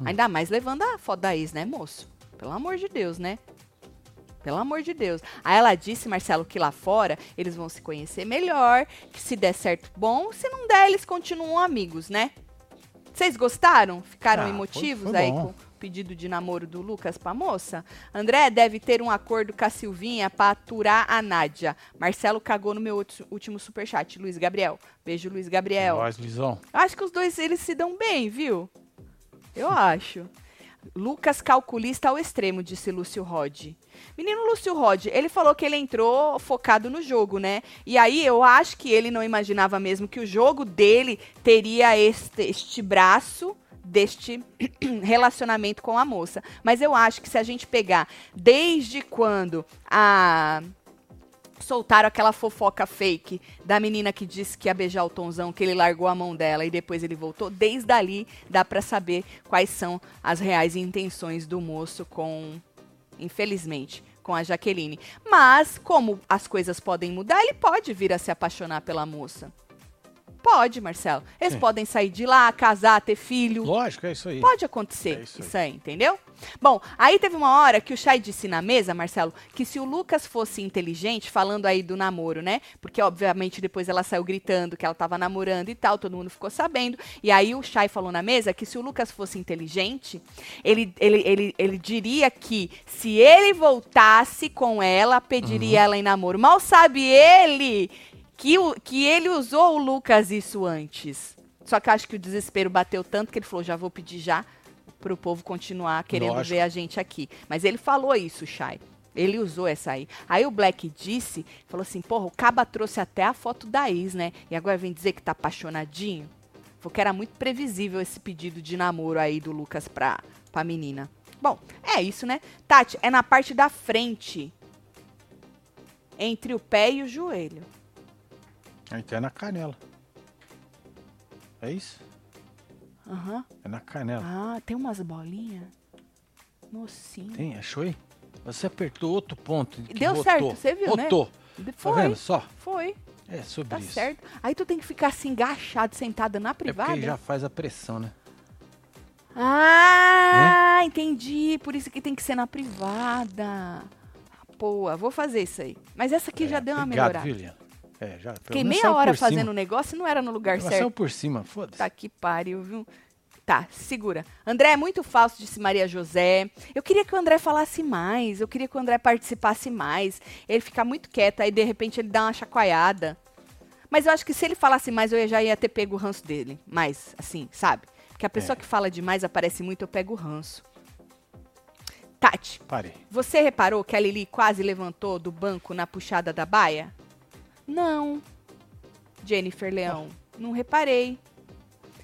Ainda mais levando a foto da ex, né, moço? Pelo amor de Deus, né? Pelo amor de Deus. Aí ela disse, Marcelo, que lá fora eles vão se conhecer melhor, que se der certo, bom, se não der, eles continuam amigos, né? Vocês gostaram? Ficaram Ah, emotivos foi- foi aí bom. com o pedido de namoro do Lucas pra moça? André deve ter um acordo com a Silvinha pra aturar a Nádia. Marcelo cagou no meu último superchat. Luiz Gabriel. Beijo, Luiz Gabriel. Nós, Luizão. Acho que os dois eles se dão bem, viu? Eu acho. Lucas calculista ao extremo, disse Lúcio Rod. Menino Lúcio Rod, ele falou que ele entrou focado no jogo, né? E aí eu acho que ele não imaginava mesmo que o jogo dele teria este, este braço deste *clears throat* relacionamento com a moça. Mas eu acho que se a gente pegar desde quando a soltaram aquela fofoca fake da menina que disse que ia beijar o Tonzão, que ele largou a mão dela e depois ele voltou. Desde ali dá pra saber quais são as reais intenções do moço com, infelizmente, com a Jaqueline. Mas como as coisas podem mudar, ele pode vir a se apaixonar pela moça. Pode, Marcelo. Eles Sim. podem sair de lá, casar, ter filho. Lógico, é isso aí. Pode acontecer É isso isso, aí. aí. entendeu? Bom, aí teve uma hora que o Chay disse na mesa, Marcelo, que se o Lucas fosse inteligente, falando aí do namoro, né? Porque, obviamente, depois ela saiu gritando que ela tava namorando e tal, todo mundo ficou sabendo. E aí o Chay falou na mesa que se o Lucas fosse inteligente, ele, ele, ele, ele diria que se ele voltasse com ela, pediria Uhum. ela em namoro. Mal sabe ele que, o, que ele usou o Lucas isso antes. Só que eu acho que o desespero bateu tanto que ele falou: já vou pedir já pro povo continuar querendo Lógico. ver a gente aqui. Mas ele falou isso, Chay. Ele usou essa aí. Aí o Black disse, falou assim, porra, o Caba trouxe até a foto da ex, né? E agora vem dizer que tá apaixonadinho. Falou que era muito previsível esse pedido de namoro aí do Lucas pra, pra menina. Bom, é isso, né? Tati, é na parte da frente. Entre o pé e o joelho. Então é na canela. É isso? Aham. É na canela. Ah, tem umas bolinhas. Mocinho. Tem, achou aí? Você apertou outro ponto. Deu rotou. certo, você viu, né? rotou. De- Tá Foi, vendo só? foi. É sobre Tá isso. certo. Aí tu tem que ficar assim, agachado, sentada na É privada. porque já faz a pressão, né? Ah, entendi. Por isso que tem que ser na privada. Pô, vou fazer isso aí. Mas essa aqui É, já deu uma obrigado, melhorada. viu, Liana? É, já. Fiquei meia hora fazendo o negócio e não era no lugar Mas certo. saiu por cima, foda-se. Tá que pariu, viu? Tá, segura. André é muito falso, disse Maria José. Eu queria que o André falasse mais. Eu queria que o André participasse mais. Ele fica muito quieto, aí de repente ele dá uma chacoalhada. Mas eu acho que se ele falasse mais, eu já ia ter pego o ranço dele. Mais, assim, sabe? Porque a pessoa É. que fala demais aparece muito, eu pego o ranço. Tati, Parei. você reparou que a Lili quase levantou do banco na puxada da baia? Não. Jennifer Leão, não reparei.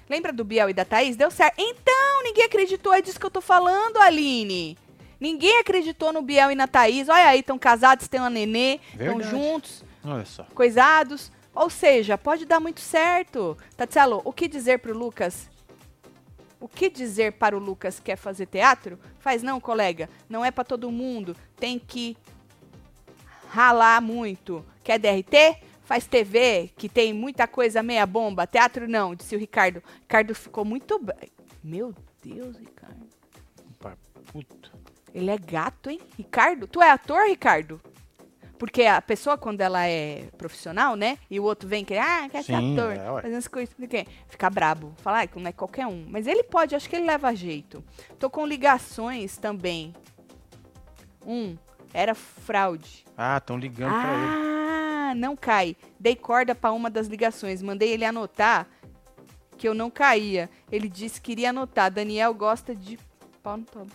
Lembra do Biel e da Thaís? Deu certo. Então, ninguém acreditou, é disso que eu tô falando, Aline. Ninguém acreditou no Biel e na Thaís. Olha aí, estão casados, têm uma nenê, estão juntos, Olha só. coisados. Ou seja, pode dar muito certo. Tatielo, o que dizer pro Lucas? O que dizer para o Lucas que quer fazer teatro? Faz não, colega. Não é para todo mundo. Tem que ralar muito. Quer DRT? Faz TV, que tem muita coisa meia bomba. Teatro não, disse o Ricardo. Ricardo ficou muito bem. Meu Deus, Ricardo. Pá, Puto. Ele é gato, hein? Ricardo? Tu é ator, Ricardo? Porque a pessoa, quando ela é profissional, né? E o outro vem que, ah, quer ser Sim, ator, é, ué. fazendo as coisas, não sei. Fica brabo. Fala, ah, não é qualquer um. Mas ele pode, acho que ele leva jeito. Tô com ligações também. Um, era fraude. Ah, estão ligando pra ele. Ah, não cai. Dei corda pra uma das ligações. Mandei ele anotar que eu não caía. Ele disse que iria anotar. Daniel gosta de pau no tobo.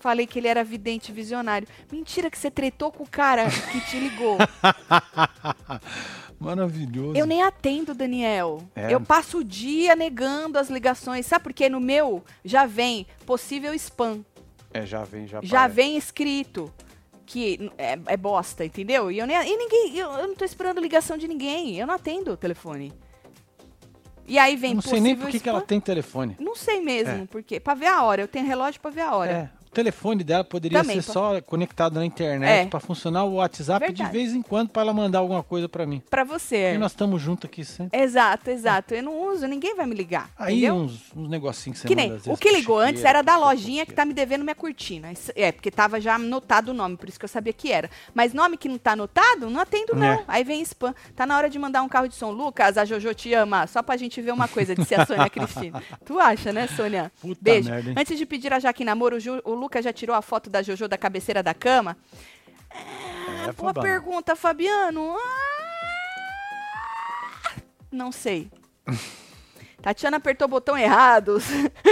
Falei que ele era vidente visionário. Mentira que você tretou com o cara que te ligou. *laughs* Maravilhoso. Eu nem atendo, Daniel. É. Eu passo o dia negando as ligações. Sabe por quê? No meu já vem possível spam. É, já vem, já já vem escrito que é, é bosta, entendeu? E eu, nem, e ninguém, eu, eu não tô esperando ligação de ninguém. Eu não atendo o telefone. E aí vem Não sei nem por que que ela tem telefone. Não sei mesmo, É. porque pra ver a hora, eu tenho relógio pra ver a hora. É. O telefone dela poderia Também, ser pô. só conectado na internet É. pra funcionar o WhatsApp de Verdade. vez em quando pra ela mandar alguma coisa pra mim. Pra você. E nós estamos juntos aqui sempre. Exato, exato. Eu não uso, ninguém vai me ligar. Aí entendeu? uns, uns negocinhos que você Que nem, manda, às o vezes, que ligou antes era da lojinha que tá me devendo minha cortina. Isso- É, porque tava já anotado o nome, por isso que eu sabia que era. Mas nome que não tá anotado, não atendo não. É. Aí vem spam. Tá na hora de mandar um carro de som. Lucas, a Jojo te ama. Só pra gente ver uma coisa, disse a Sônia Cristina. *laughs* Tu acha, né, Sônia? Puta Beijo. merda, hein? Antes de pedir a Jaque em namoro, o, Ju- o Lucas já tirou a foto da Jojo da cabeceira da cama? É, Boa fubá. pergunta, Fabiano. Ah, Não sei. *laughs* Tatiana apertou o botão errado.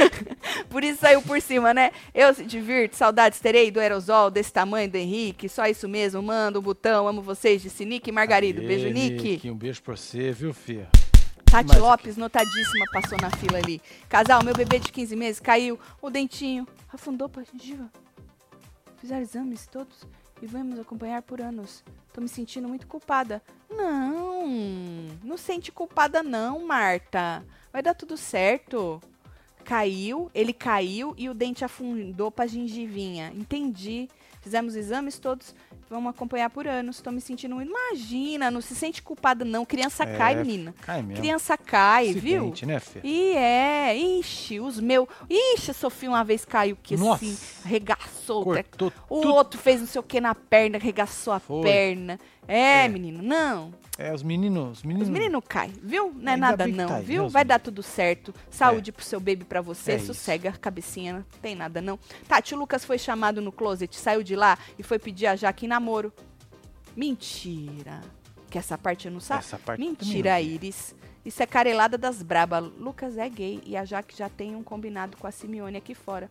*laughs* por isso saiu por cima, né? Eu se divirto, saudades terei do aerosol desse tamanho do Henrique. Só isso mesmo. Manda um botão. Amo vocês, disse Nick e Margarido. Aê, Beijo, Nick. Um beijo pra você, viu, filha? Tati Mais Lopes, notadíssima, passou na fila ali. Casal, meu bebê de 15 meses caiu, o dentinho afundou pra gengiva. Fizeram exames todos e vamos acompanhar por anos. Tô me sentindo muito culpada. Não, não sente culpada não, Marta. Vai dar tudo certo. Caiu, ele caiu e o dente afundou pra gengivinha. Entendi. Fizemos exames todos, vamos acompanhar por anos. Tô me sentindo muito. Imagina, não se sente culpada não. Criança É, cai, menina. Cai mesmo. Criança cai, viu? Acidente, né, filha? E é, ixi, os meus. Ixi, a Sofia uma vez caiu que Nossa. assim, arregaçou. o treco. Cortou O tudo. outro fez não sei o que na perna, arregaçou a Foi. perna. É, É. menino, não. É, os meninos, os meninos. Os meninos caem, viu? Não é Ainda nada não, tá aí, viu? Vai dar tudo certo. Saúde pro seu baby pra você, É isso. sossega a cabecinha, não tem nada não. Tati, o Lucas foi chamado no closet, saiu de lá e foi pedir a Jaque em namoro. Mentira. Que essa parte eu não sabe. Essa parte Mentira, não. Iris. Isso é carelada das braba. Lucas é gay e a Jaque já tem um combinado com a Simeone aqui fora.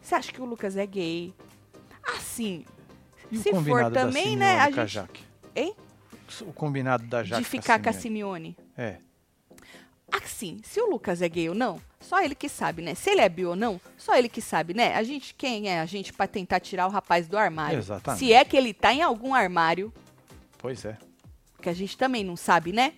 Você acha que o Lucas é gay? Assim, E se for também, né, a com a gente- Jaque? Hein? O combinado da Jaque de ficar com a. Simeone. É. Assim, se o Lucas é gay ou não, só ele que sabe, né? Se ele é bi ou não, só ele que sabe, né? A gente, quem é a gente pra tentar tirar o rapaz do armário? Exatamente. Se é que ele tá em algum armário, Pois é. que a gente também não sabe, né?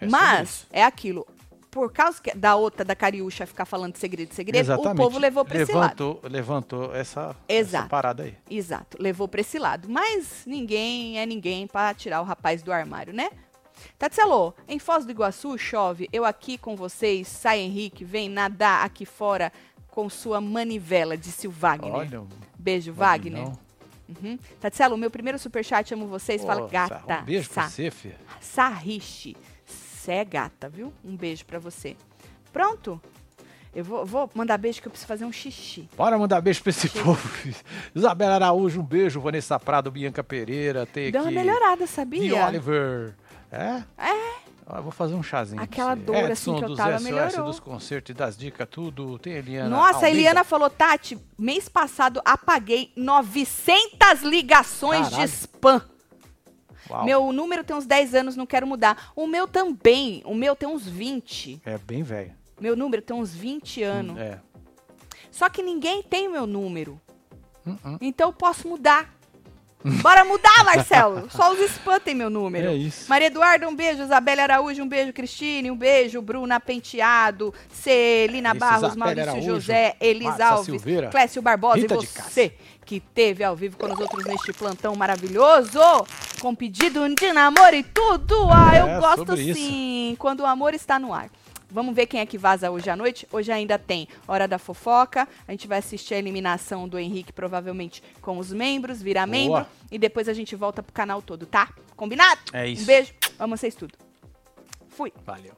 É Mas é aquilo. Por causa da outra, da Cariúcha, ficar falando de segredo, segredo, Exatamente. o povo levou pra esse lado. levantou, Levantou essa, essa parada aí. Exato, levou pra esse lado. Mas ninguém é ninguém pra tirar o rapaz do armário, né? Tatselo, em Foz do Iguaçu chove, eu aqui com vocês, sai Henrique, vem nadar aqui fora com sua manivela, disse o Wagner. Olha, Beijo, Wagner. Vagnão. Uhum. Tatselo, meu primeiro superchat, amo vocês, fala gata. Um beijo pra você, filha. Sarriche, cê é gata, viu? Um beijo pra você. Pronto? Eu vou, vou mandar beijo que eu preciso fazer um xixi. Bora mandar beijo pra esse povo. Isabela Araújo, um beijo. Vanessa Prado, Bianca Pereira. Tem Deu uma aqui. melhorada, De sabia? Oliver. É? É. Eu vou fazer um chazinho. Aquela dor, assim, Edson, que eu dos tava, SOS, melhorou. dos concertos e das dicas, tudo. Tem a Eliana. Nossa, a Almeida. Eliana falou, Tati, mês passado apaguei 900 ligações de Caralho. spam. Uau. Meu número tem uns 10 anos, não quero mudar. O meu também, o meu tem uns 20. É bem velho. Meu número tem uns 20 anos. É. Só que ninguém tem o meu número. Hum, hum. Então eu posso mudar. Bora mudar, Marcelo. Só os spam tem meu número. É isso. Maria Eduarda, um beijo. Isabela Araújo, um beijo. Cristine, um beijo. Bruna Penteado, Celina Barros, Maurício Araújo, José, Elis Márcia Alves, Silveira, Clécio Barbosa Rita e você que teve ao vivo com os outros neste plantão maravilhoso, com pedido de namoro e tudo. Ah, É, eu gosto sobre isso. sim, quando o amor está no ar. Vamos ver quem é que vaza hoje à noite. Hoje ainda tem Hora da Fofoca. A gente vai assistir a eliminação do Henrique, provavelmente com os membros, virar membro. E depois a gente volta pro canal todo, tá? Combinado? É isso. Um beijo. Amo vocês tudo. Fui. Valeu.